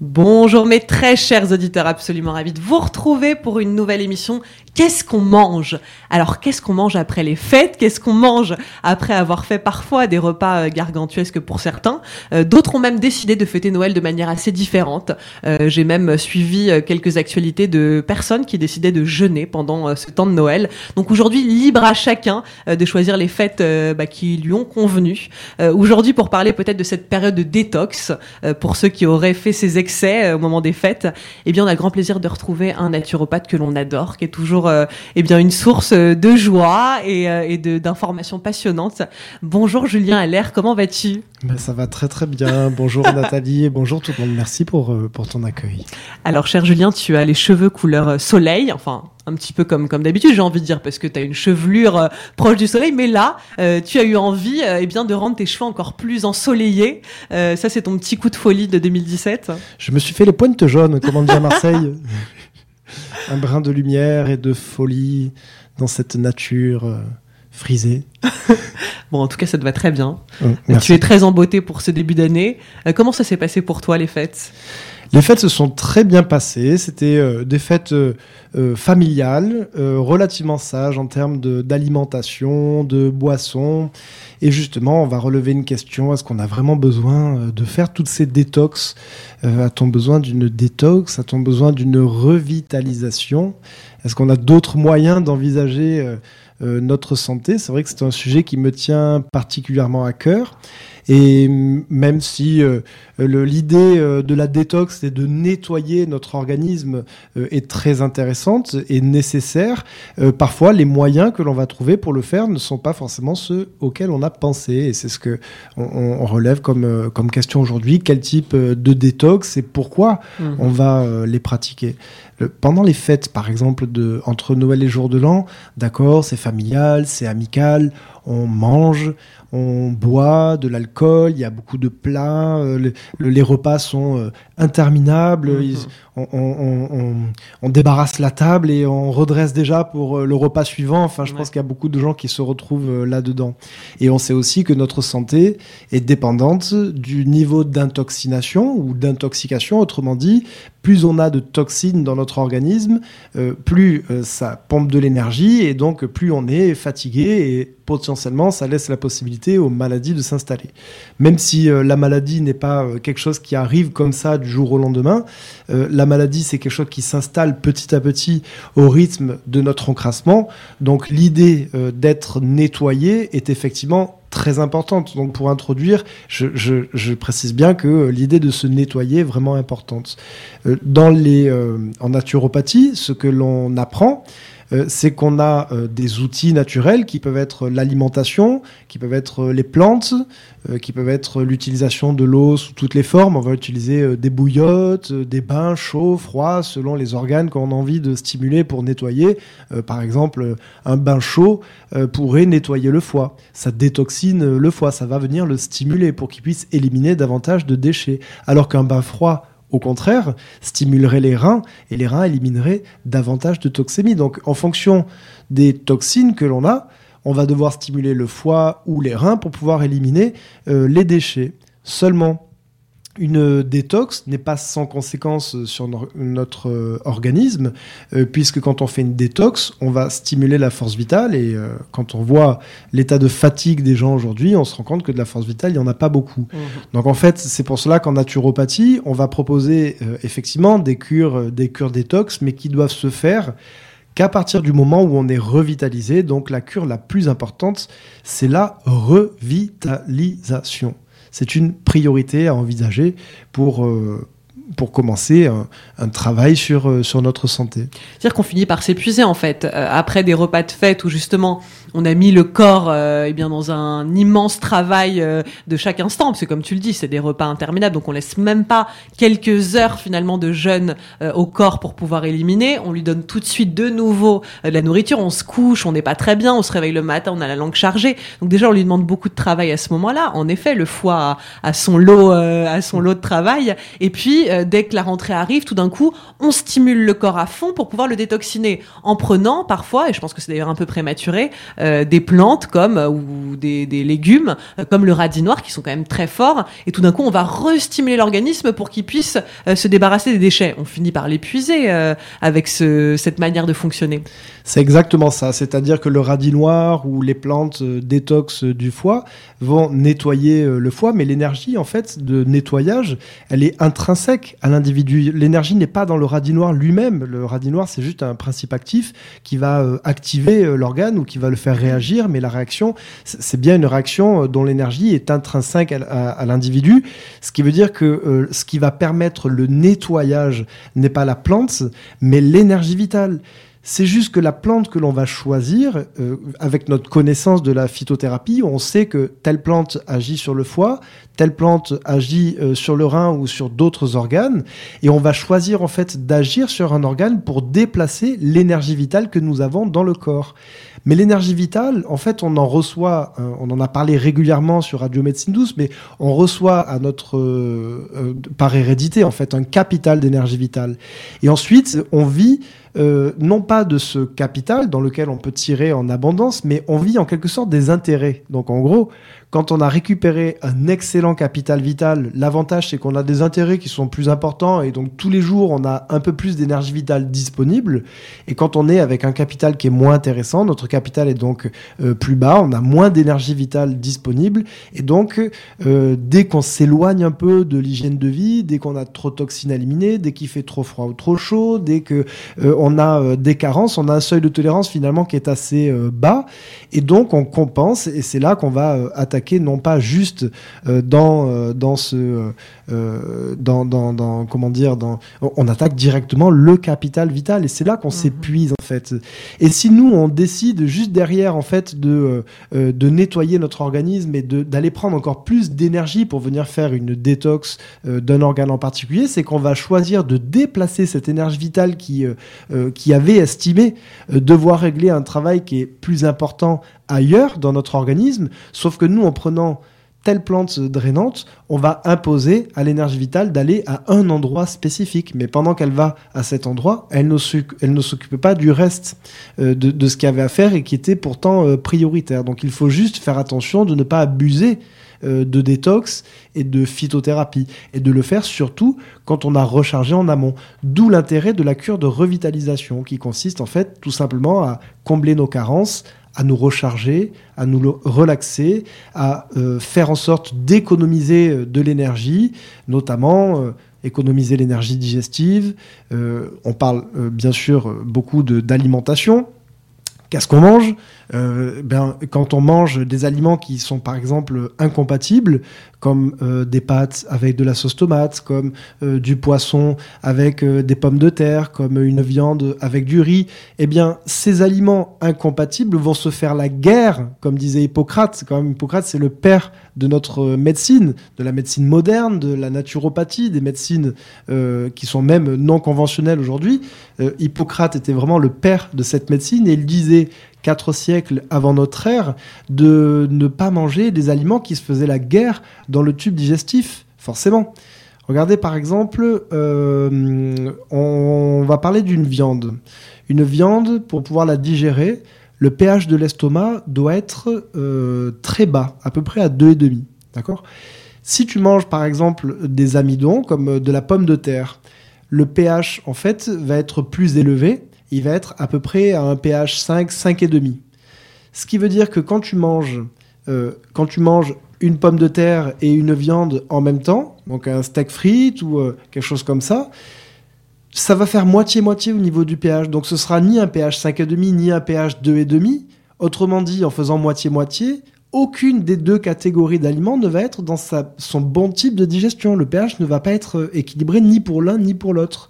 Bonjour mes très chers auditeurs, absolument ravis de vous retrouver pour une nouvelle émission Qu'est-ce qu'on mange? Alors qu'est-ce qu'on mange après les fêtes? Qu'est-ce qu'on mange après avoir fait parfois des repas euh, gargantuesques pour certains? Euh, D'autres ont même décidé de fêter Noël de manière assez différente. Euh, J'ai même suivi quelques actualités de personnes qui décidaient de jeûner pendant ce temps de Noël. Donc aujourd'hui, libre à chacun de choisir les fêtes bah, qui lui ont convenu. Aujourd'hui, pour parler peut-être de cette période de détox, pour ceux qui auraient fait ces excès au moment des fêtes, eh bien, on a grand plaisir de retrouver un naturopathe que l'on adore, qui est toujours euh, eh bien une source de joie et, euh, et d'informations passionnantes. Bonjour Julien Allaire, comment vas-tu? Ben, ça va très très bien. Bonjour Nathalie et bonjour tout le monde. Merci pour, euh, pour ton accueil. Alors cher Julien, tu as les cheveux couleur euh, soleil, enfin un petit peu comme comme d'habitude, j'ai envie de dire parce que tu as une chevelure euh, proche du soleil, mais là, euh, tu as eu envie euh, eh bien de rendre tes cheveux encore plus ensoleillés. Euh, ça c'est ton petit coup de folie de 2017. Je me suis fait les pointes jaunes, comme on dit à Marseille. Un brin de lumière et de folie dans cette nature frisée. Bon, en tout cas, ça te va très bien. Tu es très en beauté pour ce début d'année. Euh, comment ça s'est passé pour toi les fêtes? Les fêtes se sont très bien passées. C'était euh, des fêtes euh, euh, familiales, relativement sages en termes de- d'alimentation, de, boissons. Et justement, on va relever une question. Est-ce qu'on a vraiment besoin de faire toutes ces détox? A-t-on besoin d'une détox? A-t-on besoin d'une revitalisation? Est-ce qu'on a d'autres moyens d'envisager euh, notre santé C'est vrai que c'est un sujet qui me tient particulièrement à cœur. Et même si euh, l'idée euh, de la détox et de nettoyer notre organisme euh, est très intéressante et nécessaire, euh, parfois les moyens que l'on va trouver pour le faire ne sont pas forcément ceux auxquels on a pensé. Et c'est ce que on, on relève comme, comme question aujourd'hui. Quel type de détox et pourquoi on va les pratiquer? Pendant les fêtes, par exemple, de, entre Noël et Jour de l'An, d'accord, c'est familial, c'est amical, on mange, on boit de l'alcool, il y a beaucoup de plats, euh, le- le- les repas sont euh, interminables, Mhm. ils- on, on- on- on- on débarrasse la table et on redresse déjà pour euh, le repas suivant. Enfin, je Ouais. pense qu'il y a beaucoup de gens qui se retrouvent là-dedans. Et on sait aussi que notre santé est dépendante du niveau d'intoxination ou d'intoxication, autrement dit, plus on a de toxines dans notre organisme, euh, plus euh, ça pompe de l'énergie et donc plus on est fatigué et potentiellement ça laisse la possibilité aux maladies de s'installer. Même si euh, la maladie n'est pas euh, quelque chose qui arrive comme ça du jour au lendemain, euh, la maladie c'est quelque chose qui s'installe petit à petit au rythme de notre encrassement. Donc l'idée d'être nettoyé est effectivement très importante. Donc pour introduire, je, précise bien que euh, l'idée de se nettoyer est vraiment importante. Euh, dans les, euh, en naturopathie, ce que l'on apprend, c'est qu'on a des outils naturels qui peuvent être l'alimentation, qui peuvent être les plantes, qui peuvent être l'utilisation de l'eau sous toutes les formes. On va utiliser des bouillottes, des bains chauds, froids, selon les organes qu'on a envie de stimuler pour nettoyer. Par exemple, un bain chaud pourrait nettoyer le foie. Ça détoxine euh, le foie, ça va venir le stimuler pour qu'il puisse éliminer davantage de déchets. Alors qu'un bain froid, au contraire, stimulerait les reins et les reins élimineraient davantage de toxémie. Donc, en fonction des toxines que l'on a, on va devoir stimuler le foie ou les reins pour pouvoir éliminer euh, les déchets. Seulement, une détox n'est pas sans conséquence sur no- notre euh, organisme, euh, puisque quand on fait une détox, on va stimuler la force vitale, et euh, quand on voit l'état de fatigue des gens aujourd'hui, on se rend compte que de la force vitale, il n'y en a pas beaucoup. Donc en fait, c'est pour cela qu'en naturopathie, on va proposer effectivement des cures, des cures détox, mais qui doivent se faire qu'à partir du moment où on est revitalisé. Donc la cure la plus importante, c'est la revitalisation. C'est une priorité à envisager pour, euh, pour commencer un, travail sur, euh, sur notre santé. C'est-à-dire qu'on finit par s'épuiser en fait Euh, après des repas de fête où justement on a mis le corps euh, eh bien dans un immense travail euh, de chaque instant parce que comme tu le dis c'est des repas interminables donc on laisse même pas quelques heures finalement de jeûne euh, au corps pour pouvoir éliminer. On lui donne tout de suite de nouveau euh, de la nourriture on se couche on n'est pas très bien on se réveille le matin on a la langue chargée. Donc déjà on lui demande beaucoup de travail à ce moment-là. En effet le foie a, son lot euh, a son lot de travail. Et puis euh, euh, dès que la rentrée arrive, tout d'un coup, on stimule le corps à fond pour pouvoir le détoxiner en prenant parfois, et je pense que c'est d'ailleurs un peu prématuré, euh, des plantes comme ou des, légumes comme le radis noir qui sont quand même très forts, et tout d'un coup, on va restimuler l'organisme pour qu'il puisse se débarrasser des déchets. On finit par l'épuiser avec ce, cette manière de fonctionner. C'est exactement ça, c'est-à-dire que le radis noir ou les plantes détox du foie vont nettoyer le foie, mais l'énergie en fait de nettoyage, elle est intrinsèque à l'individu. L'énergie n'est pas dans le radis noir lui-même. Le radis noir, c'est juste un principe actif qui va euh, activer euh, l'organe ou qui va le faire réagir, mais la réaction, c'est bien une réaction euh, dont l'énergie est intrinsèque à, l'individu, ce qui veut dire que ce qui va permettre le nettoyage n'est pas la plante, mais l'énergie vitale. C'est juste que la plante que l'on va choisir, euh, avec notre connaissance de la phytothérapie, on sait que telle plante agit sur le foie, telle plante agit euh, sur le rein ou sur d'autres organes, et on va choisir en fait d'agir sur un organe pour déplacer l'énergie vitale que nous avons dans le corps. Mais l'énergie vitale, en fait, on en reçoit, euh, on en a parlé régulièrement sur Radio Médecine Douce, mais on reçoit à notre, par hérédité, en fait, un capital d'énergie vitale. Et ensuite, on vit euh, non pas de ce capital dans lequel on peut tirer en abondance, mais on vit en quelque sorte des intérêts. Donc en gros, quand on a récupéré un excellent capital vital, l'avantage c'est qu'on a des intérêts qui sont plus importants et donc tous les jours on a un peu plus d'énergie vitale disponible. Et quand on est avec un capital qui est moins intéressant, notre capital est donc euh, plus bas, on a moins d'énergie vitale disponible. Et donc euh, dès qu'on s'éloigne un peu de l'hygiène de vie, dès qu'on a trop de toxines à éliminer, dès qu'il fait trop froid ou trop chaud, dès que euh, on a des carences, on a un seuil de tolérance finalement qui est assez bas. Et donc on compense et c'est là qu'on va attaquer non pas juste euh, euh, dans ce. Euh, dans, dans, comment dire dans, On attaque directement le capital vital et c'est là qu'on mhm. s'épuise en fait. Et si nous, on décide juste derrière en fait de, de nettoyer notre organisme et d'aller prendre encore plus d'énergie pour venir faire une détox d'un organe en particulier, c'est qu'on va choisir de déplacer cette énergie vitale qui, qui avait estimé devoir régler un travail qui est plus important ailleurs dans notre organisme, sauf que nous, en prenant telle plante drainante, on va imposer à l'énergie vitale d'aller à un endroit spécifique. Mais pendant qu'elle va à cet endroit, elle ne s'occupe pas du reste euh, de, ce qu'il y avait à faire et qui était pourtant euh, prioritaire. Donc il faut juste faire attention de ne pas abuser euh, de détox et de phytothérapie. Et de le faire surtout quand on a rechargé en amont. D'où l'intérêt de la cure de revitalisation qui consiste en fait tout simplement à combler nos carences à nous recharger, à nous relaxer, à euh, faire en sorte d'économiser euh, de l'énergie, notamment euh, économiser l'énergie digestive. on parle bien sûr beaucoup d'alimentation. Qu'est-ce qu'on mange? Ben, Quand on mange des aliments qui sont par exemple incompatibles, comme euh, des pâtes avec de la sauce tomate, comme euh, du poisson avec euh, des pommes de terre, comme une viande avec du riz, eh bien, ces aliments incompatibles vont se faire la guerre, comme disait Hippocrate. Quand même, Hippocrate, c'est le père de notre médecine, de la médecine moderne, de la naturopathie, des médecines qui sont même non conventionnelles aujourd'hui. Hippocrate était vraiment le père de cette médecine et il disait quatre siècles avant notre ère, de ne pas manger des aliments qui se faisaient la guerre dans le tube digestif, forcément. Regardez par exemple, euh, on va parler d'une viande. Une viande, pour pouvoir la digérer, le pH de l'estomac doit être euh, très bas, à peu près à 2,5. D'accord? Si tu manges par exemple des amidons, comme de la pomme de terre, le pH en fait va être plus élevé il va être à peu près à un pH 5, 5,5. Ce qui veut dire que quand tu manges, euh, quand tu manges une pomme de terre et une viande en même temps, donc un steak frites ou euh, quelque chose comme ça, ça va faire moitié-moitié au niveau du pH. Donc ce sera ni un pH 5,5 ni un pH 2,5. Autrement dit, en faisant moitié-moitié, aucune des deux catégories d'aliments ne va être dans son bon type de digestion. Le pH ne va pas être euh, équilibré ni pour l'un ni pour l'autre.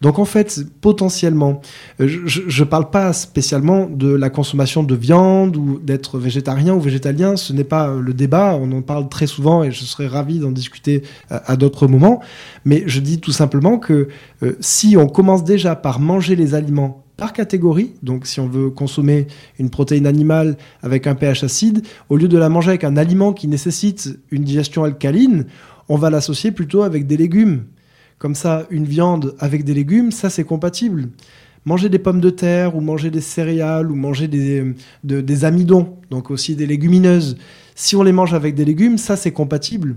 Donc en fait, potentiellement, euh, je ne parle pas spécialement de la consommation de viande ou d'être végétarien ou végétalien, ce n'est pas euh, le débat, on en parle très souvent et je serais ravi d'en discuter euh, à, d'autres moments, mais je dis tout simplement que si on commence déjà par manger les aliments par catégorie. Donc, si on veut consommer une protéine animale avec un pH acide, au lieu de la manger avec un aliment qui nécessite une digestion alcaline, on va l'associer plutôt avec des légumes comme ça une viande avec des légumes, ça c'est compatible. Manger des pommes de terre ou manger des céréales ou manger des, des amidons, donc aussi des légumineuses, si on les mange avec des légumes, ça c'est compatible.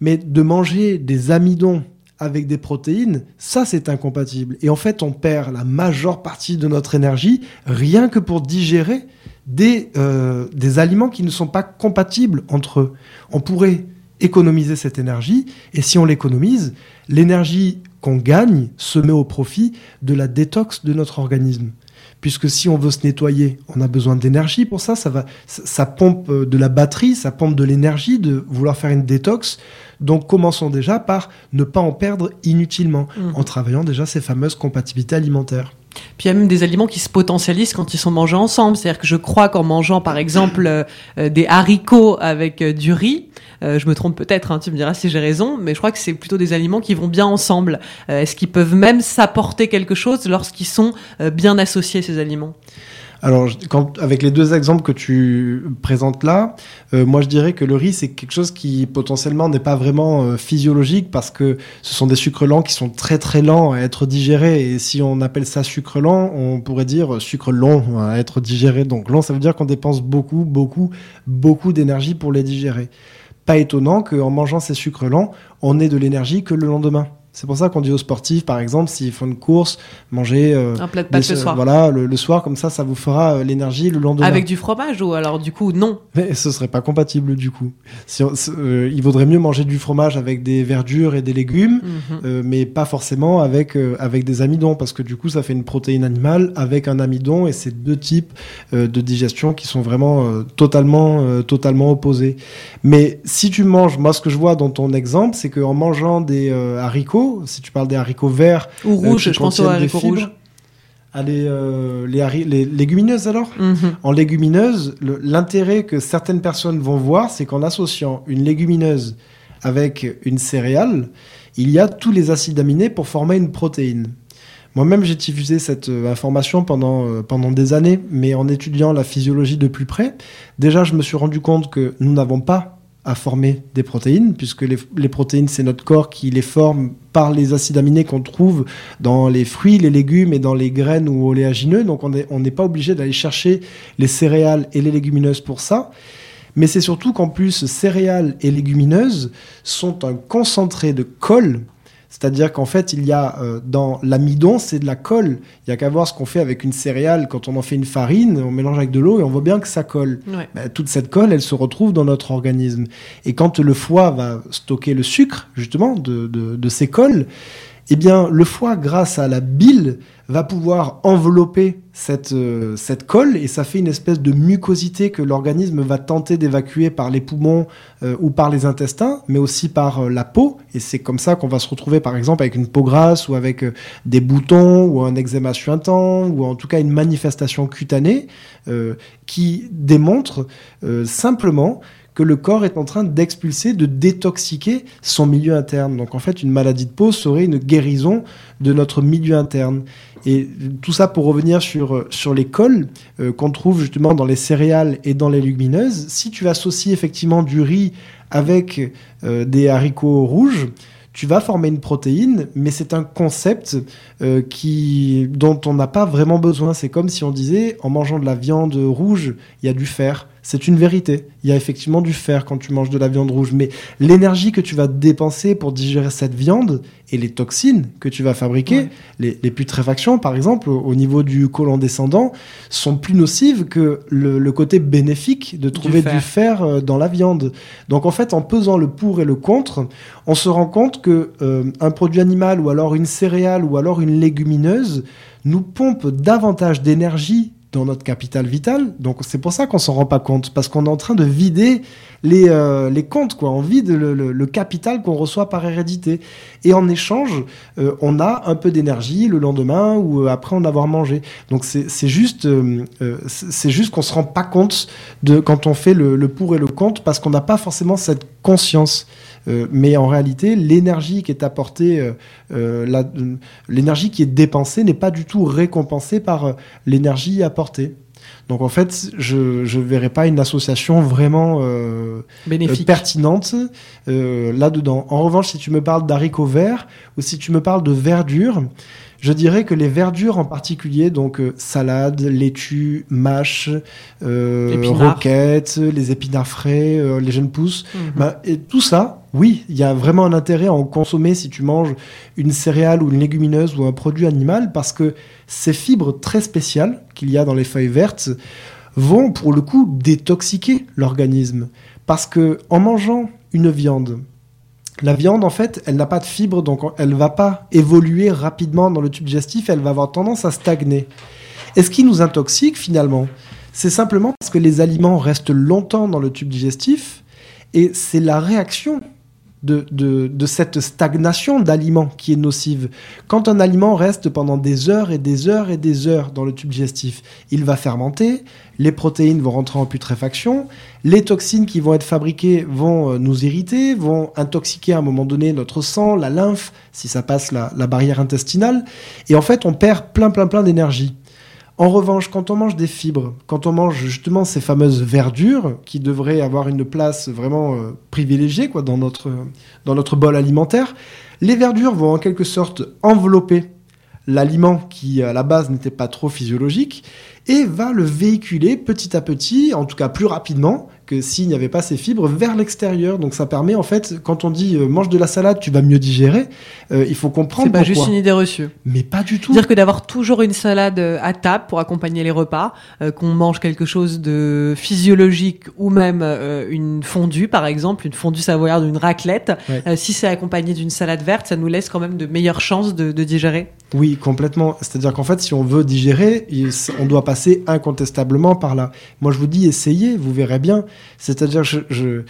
Mais de manger des amidons avec des protéines, ça c'est incompatible. Et en fait, on perd la majeure partie de notre énergie rien que pour digérer des, euh, des aliments qui ne sont pas compatibles entre eux. On pourrait économiser cette énergie, et si on l'économise, l'énergie qu'on gagne se met au profit de la détox de notre organisme. Puisque si on veut se nettoyer, on a besoin d'énergie pour ça, ça, va, ça pompe de la batterie, ça pompe de l'énergie de vouloir faire une détox. Donc commençons déjà par ne pas en perdre inutilement, mmh. en travaillant déjà ces fameuses compatibilités alimentaires. Puis il y a même des aliments qui se potentialisent quand ils sont mangés ensemble. C'est-à-dire que je crois qu'en mangeant par exemple euh, euh, des haricots avec euh, du riz, je me trompe peut-être, hein, tu me diras si j'ai raison, mais je crois que c'est plutôt des aliments qui vont bien ensemble. Est-ce qu'ils peuvent même s'apporter quelque chose lorsqu'ils sont bien associés, ces aliments? Alors, avec les deux exemples que tu présentes là, euh, moi je dirais que le riz, c'est quelque chose qui potentiellement n'est pas vraiment euh, physiologique parce que ce sont des sucres lents qui sont très très lents à être digérés. Et si on appelle ça sucre lent, on pourrait dire sucre long à être digéré. Donc long, ça veut dire qu'on dépense beaucoup, beaucoup, beaucoup d'énergie pour les digérer. Pas étonnant qu'en mangeant ces sucres lents, on ait de l'énergie que le lendemain. C'est pour ça qu'on dit aux sportifs, par exemple, s'ils font une course, manger euh, un plat de pâtes le soir. Voilà, le, soir, comme ça, ça vous fera euh, l'énergie le lendemain. Avec du fromage ou alors du coup non Mais ce serait pas compatible du coup. Si euh, il vaudrait mieux manger du fromage avec des verdures et des légumes, mhm. mais pas forcément avec avec des amidons, parce que du coup, ça fait une protéine animale avec un amidon et c'est deux types de digestion qui sont vraiment totalement totalement opposés. Mais si tu manges, moi, ce que je vois dans ton exemple, c'est qu'en mangeant des haricots si tu parles des haricots verts ou euh, rouges, je pense aux haricots rouges. Ah, euh, les, légumineuses alors? Mhm. En légumineuses, l'intérêt que certaines personnes vont voir, c'est qu'en associant une légumineuse avec une céréale, il y a tous les acides aminés pour former une protéine. Moi-même, j'ai diffusé cette euh, information pendant, pendant des années, mais en étudiant la physiologie de plus près, déjà, je me suis rendu compte que nous n'avons pas à former des protéines, puisque les, protéines, c'est notre corps qui les forme par les acides aminés qu'on trouve dans les fruits, les légumes et dans les graines ou oléagineux. Donc on n'est pas obligé d'aller chercher les céréales et les légumineuses pour ça. Mais c'est surtout qu'en plus, céréales et légumineuses sont un concentré de colle c'est-à-dire qu'en fait, il y a euh, dans l'amidon, c'est de la colle. Il y a qu'à voir ce qu'on fait avec une céréale quand on en fait une farine, on mélange avec de l'eau et on voit bien que ça colle. Ben, toute cette colle, elle se retrouve dans notre organisme. Et quand le foie va stocker le sucre, justement, de, de ces colles, eh bien, le foie, grâce à la bile, va pouvoir envelopper cette, euh, cette colle et ça fait une espèce de mucosité que l'organisme va tenter d'évacuer par les poumons euh, ou par les intestins, mais aussi par euh, la peau. Et c'est comme ça qu'on va se retrouver, par exemple, avec une peau grasse ou avec des boutons ou un eczéma suintant ou en tout cas une manifestation cutanée qui démontre simplement que le corps est en train d'expulser, de détoxiquer son milieu interne. Donc en fait, une maladie de peau serait une guérison de notre milieu interne. Et tout ça pour revenir sur, sur les cols euh, qu'on trouve justement dans les céréales et dans les légumineuses. Si tu associes effectivement du riz avec euh, des haricots rouges, tu vas former une protéine, mais c'est un concept euh, qui, dont on n'a pas vraiment besoin. C'est comme si on disait, en mangeant de la viande rouge, il y a du fer c'est une vérité. Il y a effectivement du fer quand tu manges de la viande rouge, mais l'énergie que tu vas dépenser pour digérer cette viande et les toxines que tu vas fabriquer, les, putréfactions par exemple, au, niveau du côlon descendant, sont plus nocives que le, côté bénéfique de trouver du fer. Euh, dans la viande. Donc en fait, en pesant le pour et le contre, on se rend compte que euh, un produit animal ou alors une céréale ou alors une légumineuse nous pompe davantage d'énergie dans notre capital vital. Donc c'est pour ça qu'on s'en rend pas compte, parce qu'on est en train de vider les, euh, les comptes, quoi. On vide le, le, capital qu'on reçoit par hérédité. Et en échange, euh, on a un peu d'énergie le lendemain ou euh, après en avoir mangé. Donc c'est juste, c'est juste qu'on se rend pas compte de quand on fait le, le pour et le contre, parce qu'on n'a pas forcément cette conscience. Mais en réalité, l'énergie qui est apportée, l'énergie qui est dépensée n'est pas du tout récompensée par l'énergie apportée. Donc en fait, je ne verrais pas une association vraiment euh, Bénéfique. pertinente euh, là-dedans. En revanche, si tu me parles d'haricots verts ou si tu me parles de verdure, je dirais que les verdures en particulier, donc euh, salade, laitue, mâche, euh, les épinards frais, euh, les jeunes pousses, Mhm. bah, et tout ça, oui, il y a vraiment un intérêt à en consommer si tu manges une céréale ou une légumineuse ou un produit animal parce que ces fibres très spéciales qu'il y a dans les feuilles vertes vont pour le coup détoxiquer l'organisme parce que en mangeant une viande la viande, en fait, elle n'a pas de fibres, donc elle va pas évoluer rapidement dans le tube digestif, elle va avoir tendance à stagner. Et ce qui nous intoxique finalement, c'est simplement parce que les aliments restent longtemps dans le tube digestif, et c'est la réaction de, cette stagnation d'aliments qui est nocive. Quand un aliment reste pendant des heures et des heures et des heures dans le tube digestif, il va fermenter, les protéines vont rentrer en putréfaction, les toxines qui vont être fabriquées vont euh, nous irriter, vont intoxiquer à un moment donné notre sang, la lymphe, si ça passe la barrière intestinale, et en fait on perd plein plein plein d'énergie. En revanche, quand on mange des fibres, quand on mange justement ces fameuses verdures qui devraient avoir une place vraiment euh, privilégiée dans notre bol alimentaire, les verdures vont en quelque sorte envelopper l'aliment qui à la base n'était pas trop physiologique et va le véhiculer petit à petit, en tout cas plus rapidement que s'il n'y avait pas ces fibres, vers l'extérieur. Donc ça permet en fait, quand on dit euh, mange de la salade, tu vas mieux digérer, euh, il faut comprendre C'est pas pourquoi. juste une idée reçue. Mais pas du tout. Dire que d'avoir toujours une salade euh, à table pour accompagner les repas, euh, qu'on mange quelque chose de physiologique ou même une fondue par exemple, une fondue savoyarde une raclette, Ouais. si c'est accompagné d'une salade verte, ça nous laisse quand même de meilleures chances de, de digérer. Oui, complètement. C'est-à-dire qu'en fait, si on veut digérer, on doit passer incontestablement par là. Moi, je vous dis, essayez, vous verrez bien. C'est-à-dire, je, je-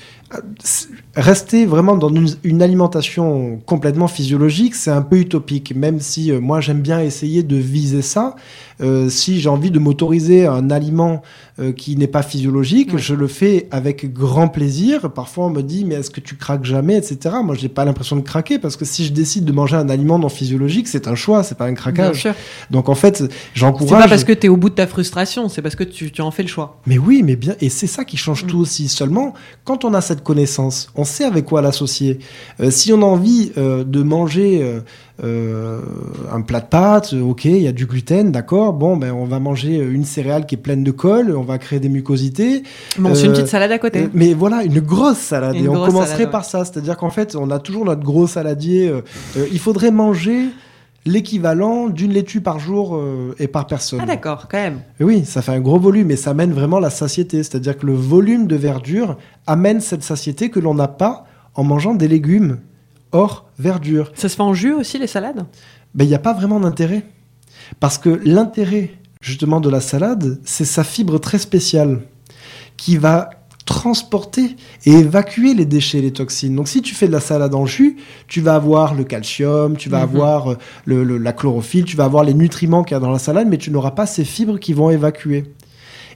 rester vraiment dans une, une alimentation complètement physiologique, c'est un peu utopique. Même si euh, moi, j'aime bien essayer de viser ça. Euh, si j'ai envie de m'autoriser un aliment euh, qui n'est pas physiologique, Oui. je le fais avec grand plaisir. Parfois, on me dit, mais est-ce que tu craques jamais, etc. Moi, j'ai pas l'impression de craquer parce que si je décide de manger un aliment non physiologique, c'est un choix, c'est pas un craquage. Donc en fait, C'est j'encourage. pas parce que tu es au bout de ta frustration, c'est parce que tu, tu en fais le choix. Mais oui, mais bien, et c'est ça qui change Mm. tout aussi. Seulement, quand on a cette connaissance, on sait avec quoi l'associer. Euh, si on a envie euh, de manger euh, un plat de pâtes, ok, il y a du gluten, d'accord. Bon, ben on va manger une céréale qui est pleine de colle, on va créer des mucosités. Mais on fait une petite salade à côté. Mais voilà, une grosse salade. Une et on commencerait salade, ouais. par ça. C'est-à-dire qu'en fait, on a toujours notre gros saladier. il faudrait manger l'équivalent d'une laitue par jour euh, et par personne. Ah d'accord, quand même. Et Oui, ça fait un gros volume et ça amène vraiment la satiété. C'est-à-dire que le volume de verdure amène cette satiété que l'on n'a pas en mangeant des légumes hors verdure. Ça se fait en jus aussi les salades? Ben, il n'y a pas vraiment d'intérêt. Parce que l'intérêt, justement, de la salade, c'est sa fibre très spéciale qui va transporter et évacuer les déchets, les toxines. Donc si tu fais de la salade en jus, tu vas avoir le calcium, tu vas Mhm. avoir euh, le- le- la chlorophylle, tu vas avoir les nutriments qu'il y a dans la salade, mais tu n'auras pas ces fibres qui vont évacuer.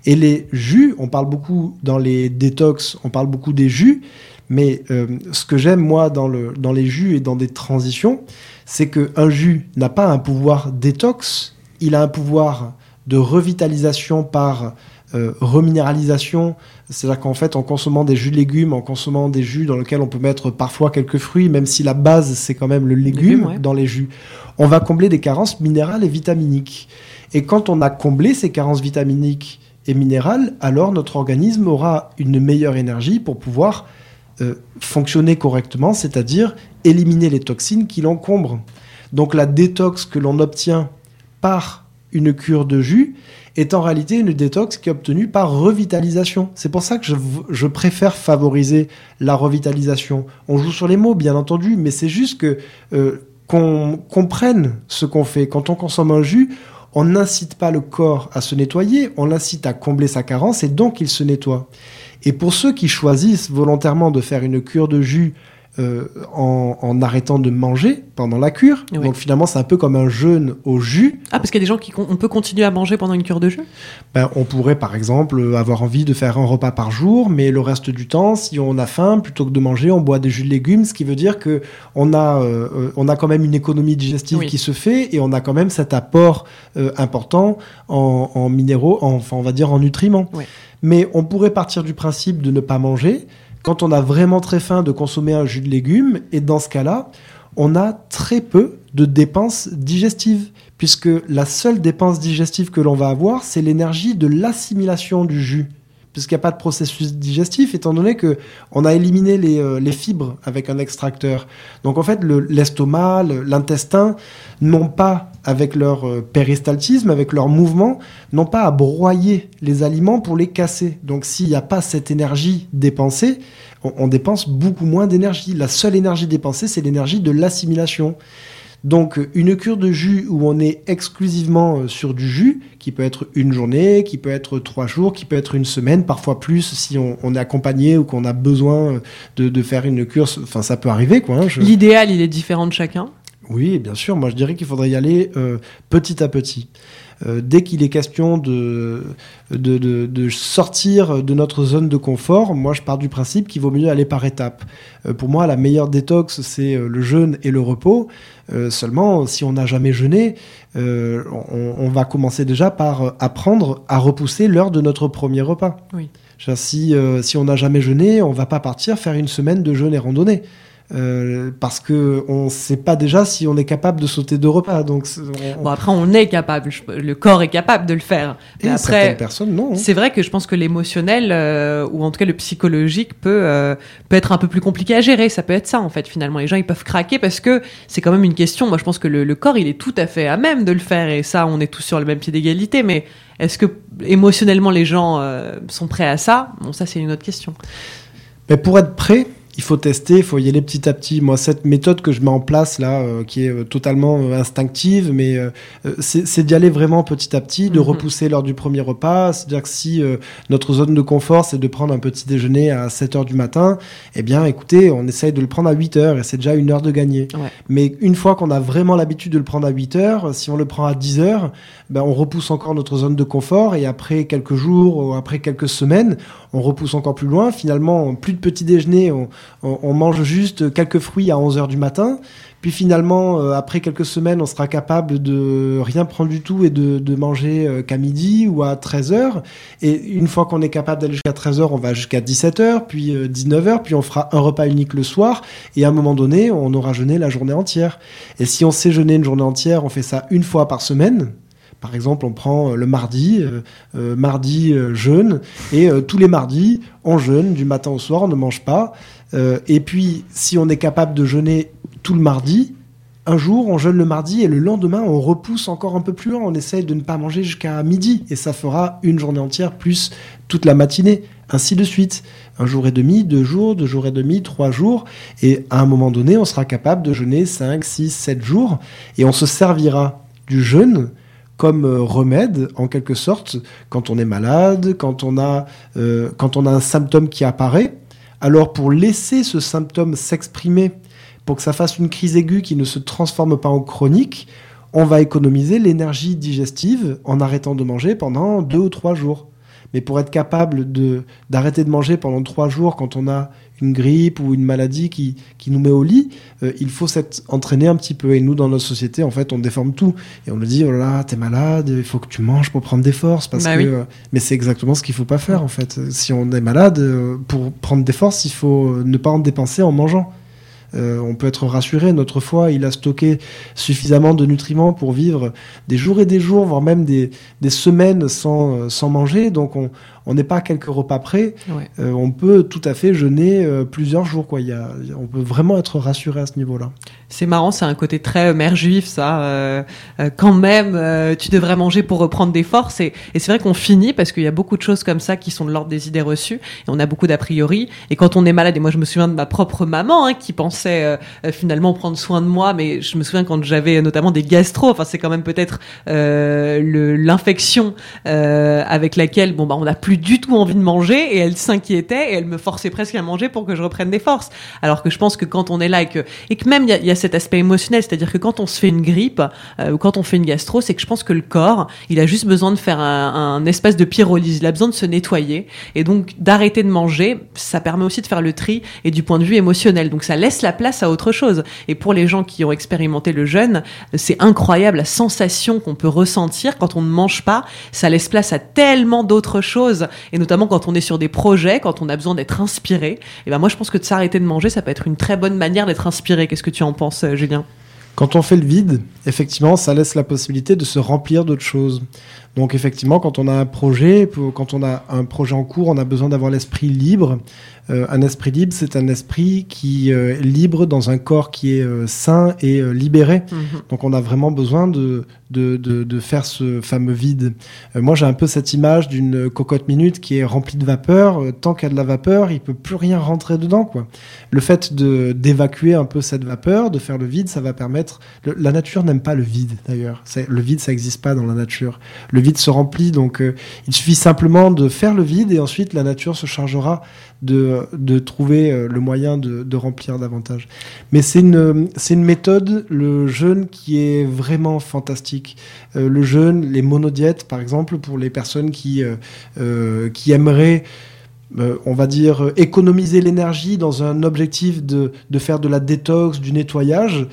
Et les jus, on parle beaucoup dans les détox, on parle beaucoup des jus, mais euh, ce que j'aime moi dans, le, dans les jus et dans des transitions, c'est qu'un jus n'a pas un pouvoir détox, il a un pouvoir de revitalisation par euh, reminéralisation, c'est-à-dire qu'en fait en consommant des jus de légumes, en consommant des jus dans lesquels on peut mettre parfois quelques fruits, même si la base c'est quand même le légume ouais. dans les jus, on va combler des carences minérales et vitaminiques. Et quand on a comblé ces carences vitaminiques et minérales, alors notre organisme aura une meilleure énergie pour pouvoir euh, fonctionner correctement, c'est-à-dire éliminer les toxines qui l'encombrent. Donc la détox que l'on obtient par une cure de jus est en réalité une détox qui est obtenue par revitalisation. C'est pour ça que je, préfère favoriser la revitalisation. On joue sur les mots, bien entendu, mais c'est juste que euh, qu'on comprenne ce qu'on fait. Quand on consomme un jus, on n'incite pas le corps à se nettoyer, on l'incite à combler sa carence et donc il se nettoie. Et pour ceux qui choisissent volontairement de faire une cure de jus euh, en, arrêtant de manger pendant la cure. Donc finalement, c'est un peu comme un jeûne au jus. Ah, parce qu'il y a des gens qui on peut continuer à manger pendant une cure de jus ben, On pourrait par exemple avoir envie de faire un repas par jour, mais le reste du temps, si on a faim, plutôt que de manger, on boit des jus de légumes, ce qui veut dire que on a, euh, on a quand même une économie digestive qui se fait et on a quand même cet apport euh, important en, minéraux, enfin on va dire en nutriments. Mais on pourrait partir du principe de ne pas manger quand on a vraiment très faim de consommer un jus de légumes, et dans ce cas-là, on a très peu de dépenses digestives, puisque la seule dépense digestive que l'on va avoir, c'est l'énergie de l'assimilation du jus puisqu'il n'y a pas de processus digestif, étant donné que on a éliminé les, euh, les fibres avec un extracteur. Donc en fait, l'estomac, l'intestin n'ont pas, avec leur euh, péristaltisme, avec leur mouvement, n'ont pas à broyer les aliments pour les casser. Donc s'il n'y a pas cette énergie dépensée, on dépense beaucoup moins d'énergie. La seule énergie dépensée, c'est l'énergie de l'assimilation. Donc une cure de jus où on est exclusivement euh, sur du jus, qui peut être une journée, qui peut être trois jours, qui peut être une semaine, parfois plus si on, est accompagné ou qu'on a besoin euh, de, faire une cure. Enfin, ça peut arriver, quoi. Hein, L'idéal, il est différent de chacun. Oui, bien sûr. Moi, je dirais qu'il faudrait y aller euh, petit à petit. Euh, dès qu'il est question de, de, sortir de notre zone de confort, moi je pars du principe qu'il vaut mieux aller par étapes. Euh, pour moi, la meilleure détox, c'est le jeûne et le repos. seulement, si on n'a jamais jeûné, on, va commencer déjà par apprendre à repousser l'heure de notre premier repas. Oui. Si, si on n'a jamais jeûné, on va pas partir faire une semaine de jeûne et randonnée. Euh, parce que on sait pas déjà si on est capable de sauter deux repas. Donc bon après on est capable, le corps est capable de le faire. Mais après personnes non. Hein. C'est vrai que je pense que l'émotionnel euh, ou en tout cas le psychologique peut euh, peut être un peu plus compliqué à gérer. Ça peut être ça en fait finalement. Les gens ils peuvent craquer parce que c'est quand même une question. Moi je pense que le, le, corps il est tout à fait à même de le faire et ça on est tous sur le même pied d'égalité. Mais est-ce que émotionnellement les gens sont prêts à ça? Bon ça c'est une autre question. Mais pour être prêt il faut tester, il faut y aller petit à petit. Moi, cette méthode que je mets en place là, euh, qui est euh, totalement euh, instinctive, mais c'est d'y aller vraiment petit à petit, de mhm. repousser l'heure du premier repas. C'est-à-dire que si notre zone de confort, c'est de prendre un petit déjeuner à 7 heures du matin, eh bien, écoutez, on essaye de le prendre à 8 heures et c'est déjà une heure de gagner. Mais une fois qu'on a vraiment l'habitude de le prendre à 8 heures, si on le prend à 10 heures, ben, on repousse encore notre zone de confort et après quelques jours ou après quelques semaines, on repousse encore plus loin. Finalement, plus de petit déjeuner, on, mange juste quelques fruits à 11h du matin. Puis finalement, euh, après quelques semaines, on sera capable de rien prendre du tout et de, manger euh, qu'à midi ou à 13h. Et une fois qu'on est capable d'aller jusqu'à 13h, on va jusqu'à 17h, puis 19h, euh, puis on fera un repas unique le soir. Et à un moment donné, on aura jeûné la journée entière. Et si on sait jeûner une journée entière, on fait ça une fois par semaine. Par exemple, on prend le mardi, mardi jeûne, et tous les mardis, on jeûne du matin au soir, on ne mange pas. Euh, et puis, si on est capable de jeûner tout le mardi, un jour, on jeûne le mardi et le lendemain, on repousse encore un peu plus loin. On essaye de ne pas manger jusqu'à midi et ça fera une journée entière plus toute la matinée, ainsi de suite. Un jour et demi, deux jours, deux jours et demi, trois jours. Et à un moment donné, on sera capable de jeûner 5, 6, 7 jours et on se servira du jeûne comme euh, remède en quelque sorte quand on est malade, quand on a, euh, quand on a un symptôme qui apparaît alors pour laisser ce symptôme s'exprimer, pour que ça fasse une crise aiguë qui ne se transforme pas en chronique, on va économiser l'énergie digestive en arrêtant de manger pendant deux ou trois jours. Mais pour être capable de, d'arrêter de manger pendant trois jours quand on a une grippe ou une maladie qui, qui nous met au lit, euh, il faut s'être entraîné un petit peu. Et nous, dans notre société, en fait, on déforme tout. Et on nous dit, oh là là, t'es malade, il faut que tu manges pour prendre des forces. Parce bah que, euh, mais c'est exactement ce qu'il faut pas faire, en fait. Si on est malade, euh, pour prendre des forces, il faut ne pas en dépenser en mangeant. Euh, on peut être rassuré, notre foie, il a stocké suffisamment de nutriments pour vivre des jours et des jours, voire même des, semaines sans, sans manger. Donc on n'est pas quelques repas près. Euh, on peut tout à fait jeûner plusieurs jours. Quoi. on peut vraiment être rassuré à ce niveau-là. C'est marrant, c'est un côté très mère juif, ça. Euh, euh, quand même, euh, tu devrais manger pour reprendre des forces. Et, et c'est vrai qu'on finit parce qu'il y a beaucoup de choses comme ça qui sont de l'ordre des idées reçues. Et on a beaucoup d'a priori. Et quand on est malade, et moi je me souviens de ma propre maman hein, qui pensait finalement prendre soin de moi, mais je me souviens quand j'avais notamment des gastro. Enfin, c'est quand même peut-être l'infection avec laquelle, bon bah, on n'a plus du tout envie de manger. Et elle s'inquiétait et elle me forçait presque à manger pour que je reprenne des forces. Alors que je pense que quand on est là et que, et que même il y a, cet aspect émotionnel, c'est-à-dire que quand on se fait une grippe euh, ou quand on fait une gastro, c'est que je pense que le corps, il a juste besoin de faire un, un espace de pyrolyse, il a besoin de se nettoyer et donc d'arrêter de manger, ça permet aussi de faire le tri et du point de vue émotionnel. Donc ça laisse la place à autre chose. Et pour les gens qui ont expérimenté le jeûne, c'est incroyable la sensation qu'on peut ressentir quand on ne mange pas. Ça laisse place à tellement d'autres choses et notamment quand on est sur des projets, quand on a besoin d'être inspiré. Et ben moi je pense que de s'arrêter de manger, ça peut être une très bonne manière d'être inspiré. Qu'est-ce que tu en penses? Euh, Julien? Quand on fait le vide, effectivement, ça laisse la possibilité de se remplir d'autres choses. Donc effectivement, quand on a un projet, quand on a un projet en cours, on a besoin d'avoir l'esprit libre. Euh, un esprit libre, c'est un esprit qui euh, est libre dans un corps qui est euh, sain et libéré. Mhm. Donc on a vraiment besoin de, de, de, faire ce fameux vide. moi, j'ai un peu cette image d'une cocotte minute qui est remplie de vapeur. tant qu'il y a de la vapeur, il peut plus rien rentrer dedans. Quoi. Le fait de d'évacuer un peu cette vapeur, de faire le vide, ça va permettre... la nature n'aime pas le vide, d'ailleurs. Le vide, ça n'existe pas dans la nature. Le vide se remplit, donc il suffit simplement de faire le vide et ensuite la nature se chargera de, de trouver euh, le moyen de, remplir davantage. Mais c'est une, c'est une méthode, le jeûne, qui est vraiment fantastique. Euh, le jeûne, les monodiètes, par exemple, pour les personnes qui, euh, qui aimeraient on va dire, économiser l'énergie dans un objectif de, de, faire de la détox, du nettoyage.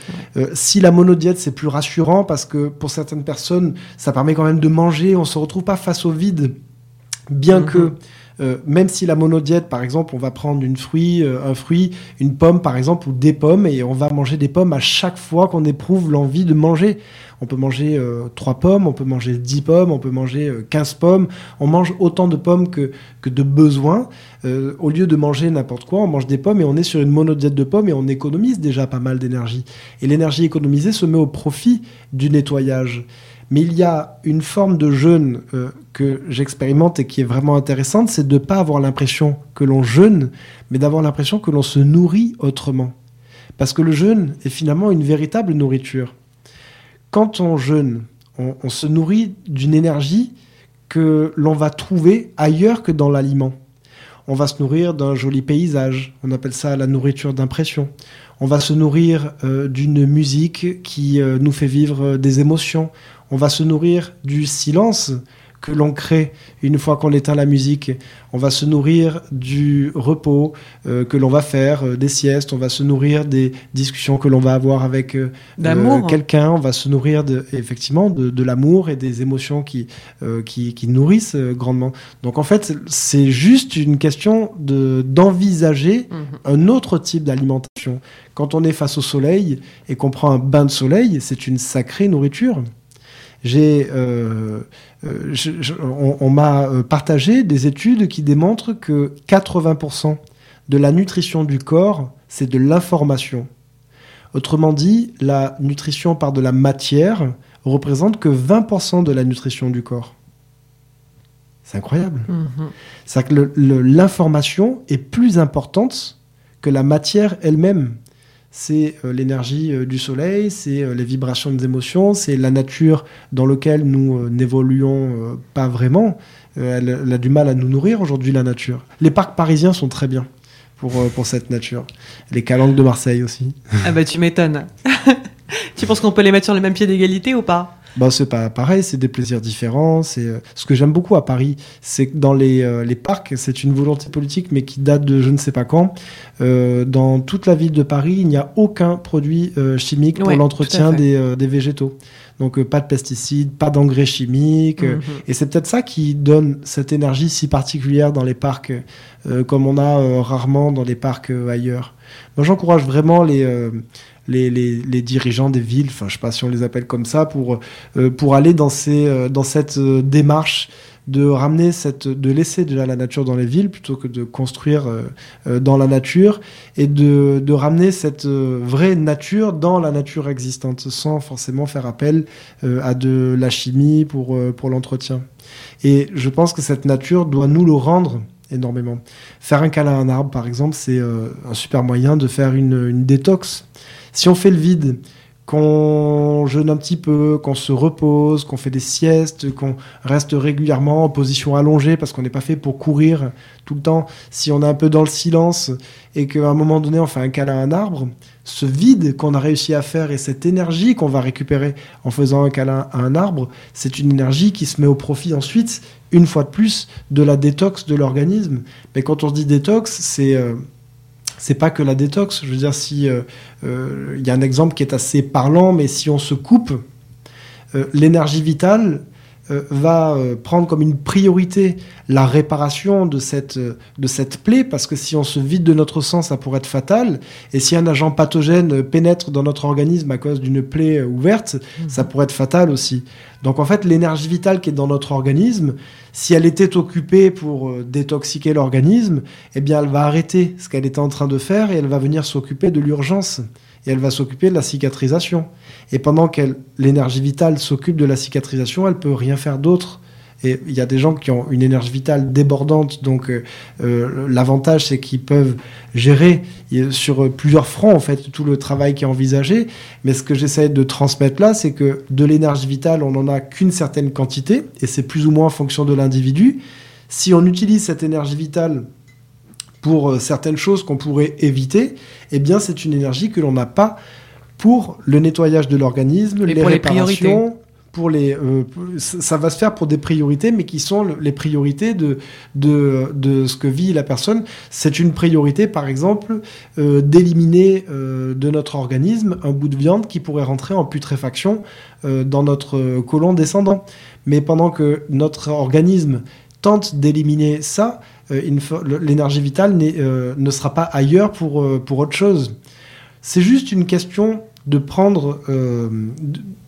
si la monodiète, c'est plus rassurant parce que pour certaines personnes, ça permet quand même de manger, on se retrouve pas face au vide, bien mm-hmm. que euh, même si la monodiète, par exemple, on va prendre une fruit, euh, un fruit, une pomme, par exemple, ou des pommes, et on va manger des pommes à chaque fois qu'on éprouve l'envie de manger. On peut manger euh, trois pommes, on peut manger 10 pommes, on peut manger 15 pommes. On mange autant de pommes que, de besoin. au lieu de manger n'importe quoi, on mange des pommes et on est sur une monodiète de pommes et on économise déjà pas mal d'énergie. Et l'énergie économisée se met au profit du nettoyage. Mais il y a une forme de jeûne euh, que j'expérimente et qui est vraiment intéressante, c'est de ne pas avoir l'impression que l'on jeûne, mais d'avoir l'impression que l'on se nourrit autrement. Parce que le jeûne est finalement une véritable nourriture. Quand on jeûne, on, se nourrit d'une énergie que l'on va trouver ailleurs que dans l'aliment. On va se nourrir d'un joli paysage, on appelle ça la nourriture d'impression. On va se nourrir euh, d'une musique qui euh, nous fait vivre des émotions on va se nourrir du silence que l'on crée une fois qu'on éteint la musique. On va se nourrir du repos euh, que l'on va faire, euh, des siestes, on va se nourrir des discussions que l'on va avoir avec euh, quelqu'un, on va se nourrir de, effectivement de, l'amour et des émotions qui, qui, nourrissent grandement. Donc en fait, c'est juste une question d'envisager mhm. un autre type d'alimentation. Quand on est face au soleil et qu'on prend un bain de soleil, c'est une sacrée nourriture. J'ai, euh, euh, on, m'a euh, partagé des études qui démontrent que 80% de la nutrition du corps, c'est de l'information. Autrement dit, la nutrition par de la matière représente que 20% de la nutrition du corps. C'est incroyable. Mm-hmm. C'est que l'information est plus importante que la matière elle-même c'est euh, l'énergie euh, du soleil, c'est euh, les vibrations des émotions, c'est la nature dans laquelle nous n'évoluons pas vraiment. Elle, a du mal à nous nourrir aujourd'hui, la nature. Les parcs parisiens sont très bien pour, pour cette nature. Les calanques de Marseille aussi. Ah bah tu m'étonnes. tu penses qu'on peut les mettre sur le même pied d'égalité ou pas? Bah, c'est pas pareil, c'est des plaisirs différents. C'est euh, ce que j'aime beaucoup à Paris, c'est que dans les, euh, les parcs, c'est une volonté politique, mais qui date de je ne sais pas quand. Euh, dans toute la ville de Paris, il n'y a aucun produit chimique pour l'entretien des, des, végétaux. Donc pas de pesticides, pas d'engrais chimiques. Mhm. et c'est peut-être ça qui donne cette énergie si particulière dans les parcs, comme on a rarement dans les parcs ailleurs. Moi, j'encourage vraiment les les, les, dirigeants des villes, enfin je sais pas si on les appelle comme ça, pour, euh, pour aller dans, ces, euh, dans cette euh, démarche de ramener cette, de laisser déjà la nature dans les villes plutôt que de construire dans la nature et de, de ramener cette vraie nature dans la nature existante sans forcément faire appel à de la chimie pour, pour l'entretien. Et je pense que cette nature doit nous le rendre énormément. Faire un câlin à un arbre, par exemple, c'est un super moyen de faire une, une détox. Si on fait le vide qu'on jeûne un petit peu, qu'on se repose, qu'on fait des siestes, qu'on reste régulièrement en position allongée parce qu'on n'est pas fait pour courir tout le temps. Si on est un peu dans le silence et qu'à un moment donné on fait un câlin à un arbre, ce vide qu'on a réussi à faire et cette énergie qu'on va récupérer en faisant un câlin à un arbre, c'est une énergie qui se met au profit ensuite, une fois de plus, de la détox de l'organisme. Mais quand on se dit détox, c'est... Euh, c'est pas que la détox. Je veux dire, si euh, euh, il y a un exemple qui est assez parlant, mais si on se coupe, euh, l'énergie vitale va prendre comme une priorité la réparation de cette, de cette plaie, parce que si on se vide de notre sang, ça pourrait être fatal. Et si un agent pathogène pénètre dans notre organisme à cause d'une plaie ouverte, mmh. ça pourrait être fatal aussi. Donc en fait, l'énergie vitale qui est dans notre organisme, si elle était occupée pour euh, détoxiquer l'organisme, eh bien elle va arrêter ce qu'elle était en train de faire et elle va venir s'occuper de l'urgence et elle va s'occuper de la cicatrisation. Et pendant que l'énergie vitale s'occupe de la cicatrisation, elle peut rien faire d'autre et il y a des gens qui ont une énergie vitale débordante, donc euh, euh, l'avantage c'est qu'ils peuvent gérer sur plusieurs fronts en fait tout le travail qui est envisagé. Mais ce que j'essaie de transmettre là, c'est que de l'énergie vitale, on n'en a qu'une certaine quantité, et c'est plus ou moins en fonction de l'individu. Si on utilise cette énergie vitale pour euh, certaines choses qu'on pourrait éviter, eh bien c'est une énergie que l'on n'a pas pour le nettoyage de l'organisme, les réparations, pour les, euh, ça va se faire pour des priorités, mais qui sont les priorités de, de, de ce que vit la personne. C'est une priorité, par exemple, euh, d'éliminer euh, de notre organisme un bout de viande qui pourrait rentrer en putréfaction dans notre côlon descendant. Mais pendant que notre organisme tente d'éliminer ça, l'énergie vitale ne sera pas ailleurs pour, pour autre chose. C'est juste une question de prendre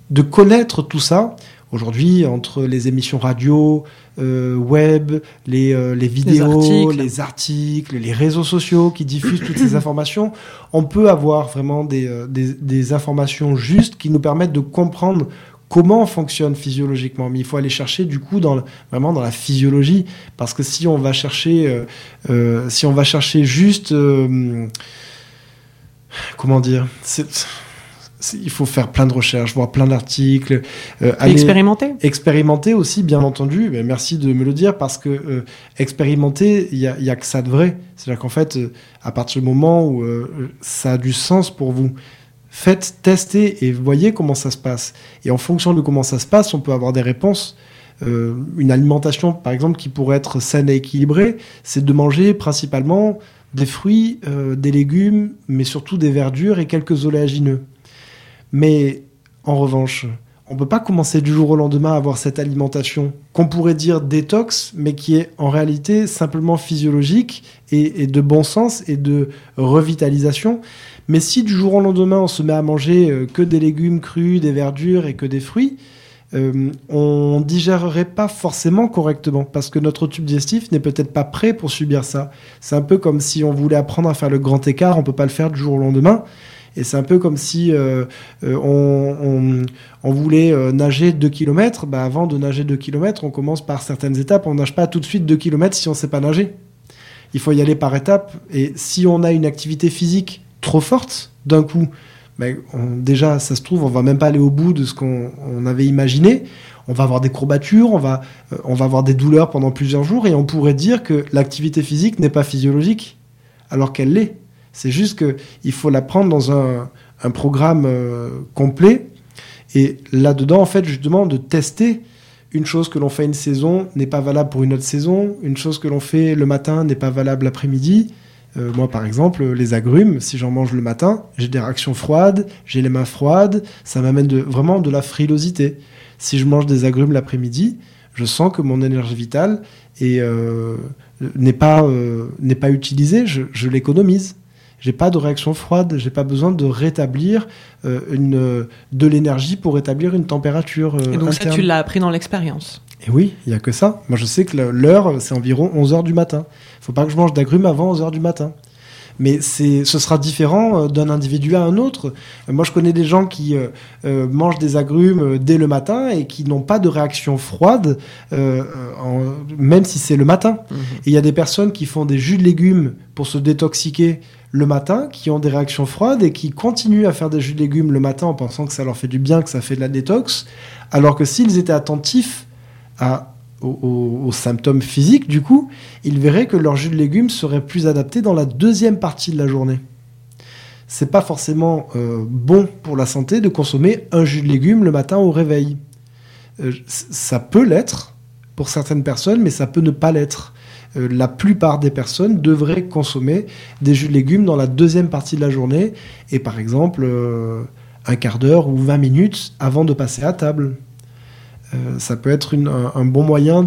de connaître tout ça. Aujourd'hui, entre les émissions radio, euh, web, les, euh, les vidéos, les articles. les réseaux sociaux qui diffusent toutes ces informations, on peut avoir vraiment des, euh, des, des, informations justes qui nous permettent de comprendre comment on fonctionne physiologiquement. Mais il faut aller chercher du coup dans vraiment dans la physiologie, parce que si on va chercher, si on va chercher juste, comment dire, il faut faire plein de recherches, voir plein d'articles. Euh, expérimenter Expérimenter aussi, bien entendu. Mais merci de me le dire parce que euh, expérimenter, il n'y a, y a, que ça de vrai. C'est-à-dire qu'en fait, euh, à partir du moment où euh, ça a du sens pour vous, faites tester et voyez comment ça se passe. Et en fonction de comment ça se passe, on peut avoir des réponses. une alimentation, par exemple, qui pourrait être saine et équilibrée, c'est de manger principalement des fruits, des légumes, mais surtout des verdures et quelques oléagineux. Mais en revanche, on ne peut pas commencer du jour au lendemain à avoir cette alimentation qu'on pourrait dire détox, mais qui est en réalité simplement physiologique et, de bon sens et de revitalisation. Mais si du jour au lendemain on se met à manger euh, que des légumes crus, des verdures et que des fruits, euh, on digérerait pas forcément correctement parce que notre tube digestif n'est peut-être pas prêt pour subir ça. C'est un peu comme si on voulait apprendre à faire le grand écart, on peut pas le faire du jour au lendemain. Et c'est un peu comme si euh, euh, on, voulait nager 2 km. Bah, avant de nager 2 km, on commence par certaines étapes. On nage pas tout de suite 2 km si on ne sait pas nager. Il faut y aller par étapes. Et si on a une activité physique trop forte d'un coup, bah, déjà, ça se trouve, on va même pas aller au bout de ce qu'on avait imaginé. On va avoir des courbatures, on va, on va avoir des douleurs pendant plusieurs jours, et on pourrait dire que l'activité physique n'est pas physiologique, alors qu'elle l'est. C'est juste qu'il faut la prendre dans un, programme euh, complet. Et là-dedans, en fait, justement, de tester une chose que l'on fait une saison n'est pas valable pour une autre saison. Une chose que l'on fait le matin n'est pas valable l'après-midi. Euh, moi, par exemple, les agrumes, si j'en mange le matin, j'ai des réactions froides, j'ai les mains froides, ça m'amène vraiment de la frilosité. Si je mange des agrumes l'après-midi, je sens que mon énergie vitale euh, n'est pas, pas utilisée, je l'économise j'ai pas de réaction froide, j'ai pas besoin de rétablir euh, une, de l'énergie pour rétablir une température. Euh, et donc ça, tu l'as appris dans l'expérience Et oui, il n'y a que ça. Moi, je sais que l'heure, c'est environ 11 heures du matin. Faut pas que je mange d'agrumes avant 11 heures du matin mais ce sera différent euh, d'un individu à un autre. Euh, moi, je connais des gens qui euh, mangent des agrumes dès le matin et qui n'ont pas de réaction froide, même si c'est le matin. Et il y a des personnes qui font des jus de légumes pour se détoxiquer le matin, qui ont des réactions froides et qui continuent à faire des jus de légumes le matin en pensant que ça leur fait du bien, que ça fait de la détox, alors que s'ils étaient attentifs à aux, symptômes physiques, du coup, ils verraient que leur jus de légumes serait plus adapté dans la deuxième partie de la journée. C'est pas forcément euh, bon pour la santé de consommer un jus de légumes le matin au réveil. Euh, ça peut l'être pour certaines personnes, mais ça peut ne pas l'être. Euh, la plupart des personnes devraient consommer des jus de légumes dans la deuxième partie de la journée, et par exemple un quart d'heure ou 20 minutes avant de passer à table. Euh, ça peut être un, bon moyen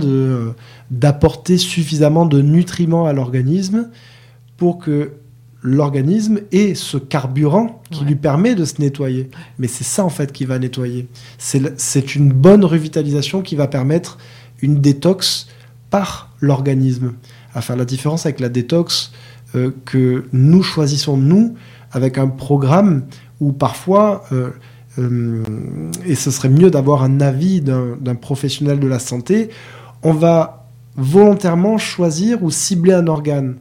d'apporter suffisamment de nutriments à l'organisme pour que l'organisme ait ce carburant qui lui permet de se nettoyer. Mais c'est ça en fait qui va nettoyer. C'est une bonne revitalisation qui va permettre une détox par l'organisme. À faire la différence avec la détox euh, que nous choisissons nous avec un programme où parfois euh, euh, et ce serait mieux d'avoir un avis d'un professionnel de la santé, on va volontairement choisir ou cibler un organe.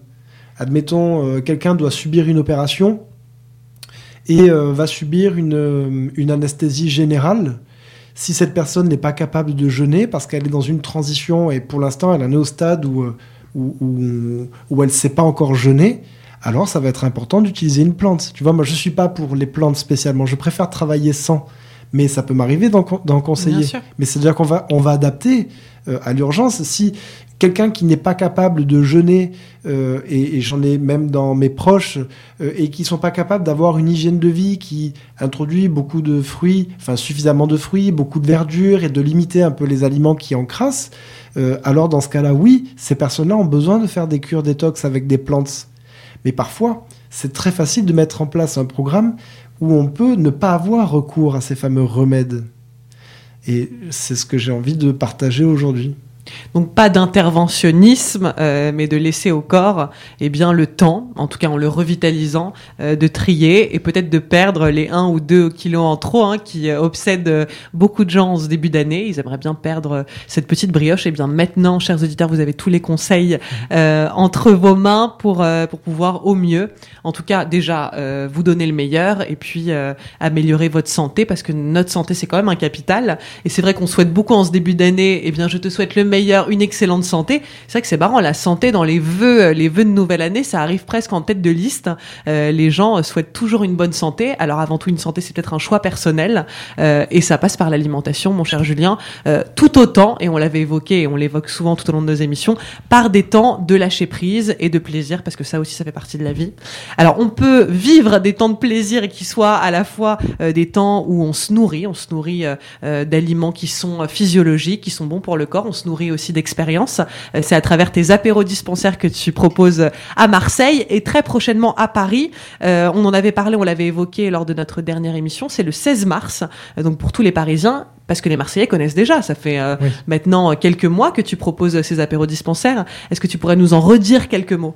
Admettons, euh, quelqu'un doit subir une opération et euh, va subir une, anesthésie générale. Si cette personne n'est pas capable de jeûner parce qu'elle est dans une transition et pour l'instant elle en est au stade où, où, où elle ne sait pas encore jeûner, alors ça va être important d'utiliser une plante. Tu vois, moi je suis pas pour les plantes spécialement, je préfère travailler sans. Mais ça peut m'arriver d'en conseiller. Mais c'est-à-dire qu'on va, on va adapter euh, à l'urgence. Si quelqu'un qui n'est pas capable de jeûner, euh, et, j'en ai même dans mes proches, euh, et qui sont pas capables d'avoir une hygiène de vie qui introduit beaucoup de fruits, enfin suffisamment de fruits, beaucoup de verdure, et de limiter un peu les aliments qui encrassent, alors dans ce cas-là, oui, ces personnes-là ont besoin de faire des cures détox avec des plantes. Mais parfois, c'est très facile de mettre en place un programme où on peut ne pas avoir recours à ces fameux remèdes. Et c'est ce que j'ai envie de partager aujourd'hui. Donc pas d'interventionnisme, euh, mais de laisser au corps eh bien, le temps, en tout cas en le revitalisant, euh, de trier et peut-être de perdre les 1 ou 2 kilos en trop hein, qui euh, obsèdent beaucoup de gens en ce début d'année. Ils aimeraient bien perdre cette petite brioche. Et eh bien maintenant, chers auditeurs, vous avez tous les conseils entre vos mains pour, pour pouvoir au mieux, en tout cas déjà, vous donner le meilleur et puis améliorer votre santé parce que notre santé, c'est quand même un capital. Et c'est vrai qu'on souhaite beaucoup en ce début d'année. et eh bien, je te souhaite le meilleur une excellente santé. C'est vrai que c'est marrant, la santé dans les vœux, euh, les vœux de nouvelle année, ça arrive presque en tête de liste. Euh, les gens euh, souhaitent toujours une bonne santé. Alors avant tout, une santé, c'est peut-être un choix personnel et ça passe par l'alimentation, mon cher Julien, tout autant, et on l'avait évoqué et on l'évoque souvent tout au long de nos émissions, par des temps de lâcher prise et de plaisir, parce que ça aussi, ça fait partie de la vie. Alors on peut vivre des temps de plaisir et qui soient à la fois des temps où on se nourrit, on se nourrit d'aliments qui sont physiologiques, qui sont bons pour le corps, on se nourrit aussi d'expérience. Euh, c'est à travers tes apéros dispensaires que tu proposes à Marseille et très prochainement à Paris. Euh, on en avait parlé, on l'avait évoqué lors de notre dernière émission. C'est le 16 mars. Euh, donc pour tous les Parisiens, parce que les Marseillais connaissent déjà. Ça fait maintenant quelques mois que tu proposes ces apéros dispensaires. Est-ce que tu pourrais nous en redire quelques mots?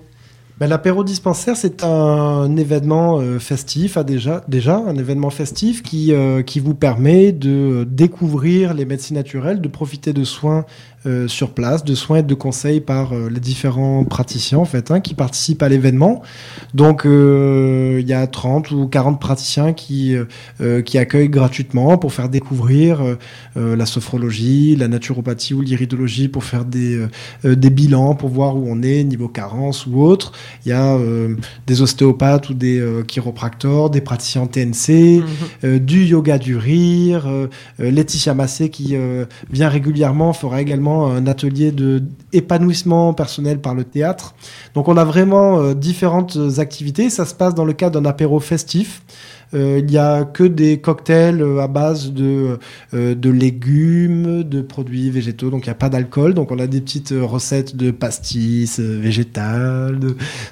Ben, L'apéro dispensaire, c'est un événement festif, ah, déjà, déjà un événement festif qui, qui vous permet de découvrir les médecines naturelles, de profiter de soins euh, sur place, de soins et de conseils par euh, les différents praticiens en fait, hein, qui participent à l'événement. Donc euh, il y a 30 ou 40 praticiens qui, qui accueillent gratuitement pour faire découvrir la sophrologie, la naturopathie ou l'iridologie, pour faire des, des bilans, pour voir où on est, niveau carence ou autre. Il y a des ostéopathes ou des chiropracteurs, des praticiens TNC, mhm. du yoga du rire, Laetitia Massé qui vient régulièrement fera également un atelier de épanouissement personnel par le théâtre. Donc on a vraiment euh, différentes activités. Ça se passe dans le cadre d'un apéro festif. Euh, il n'y a que des cocktails euh, à base de, euh, de légumes, de produits végétaux, donc il n'y a pas d'alcool. Donc on a des petites recettes de pastis végétales,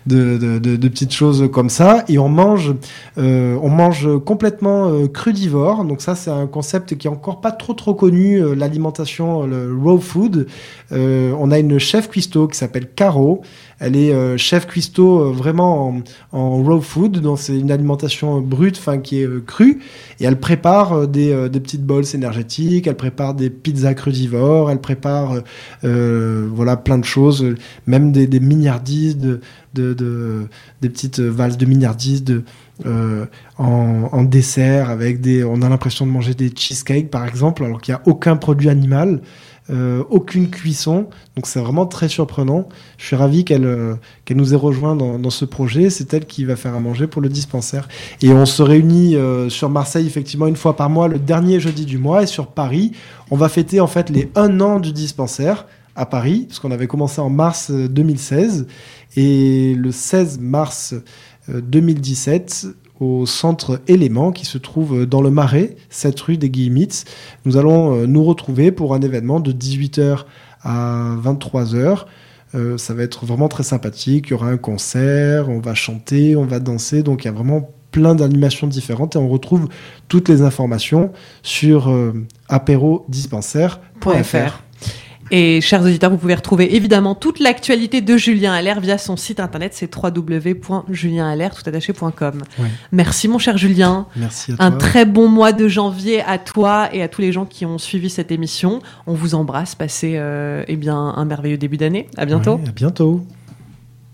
de, petites choses comme ça. Et on mange, on mange complètement crudivore. Donc ça, c'est un concept qui est encore pas trop trop connu, l'alimentation, raw food. on a une chef cuistot qui s'appelle Caro. Elle est euh, chef cuistot euh, vraiment en, raw food, donc c'est une alimentation brute, enfin qui est euh, crue, et elle prépare des, petites bols énergétiques, elle prépare des pizzas crudivores, elle prépare voilà plein de choses, même des, des de, des petites valses de milliardises de en, dessert avec des on a l'impression de manger des cheesecakes par exemple alors qu'il n'y a aucun produit animal euh, aucune cuisson. Donc c'est vraiment très surprenant. Je suis ravi qu'elle euh, nous ait rejoint dans, ce projet. C'est elle qui va faire à manger pour le dispensaire. Et on se réunit euh, sur Marseille effectivement une fois par mois, le dernier jeudi du mois. Et sur Paris, on va fêter en fait les un an du dispensaire à Paris, parce qu'on avait commencé en mars 2016. Et le 16 mars 2017, au centre Élément qui se trouve dans le Marais, cette rue des Guillemitz. Nous allons euh, nous retrouver pour un événement de 18h à 23h. Euh, ça va être vraiment très sympathique. Il y aura un concert, on va chanter, on va danser. Donc il y a vraiment plein d'animations différentes et on retrouve toutes les informations sur euh, apérodispensaire.fr. Et chers auditeurs, vous pouvez retrouver évidemment toute l'actualité de Julien Allaire via son site internet, c'est www.julienalaire.com. Merci mon cher Julien. Merci à toi. Un très bon mois de janvier à toi et à tous les gens qui ont suivi cette émission. On vous embrasse, passez euh, eh bien un merveilleux début d'année. À bientôt. à bientôt.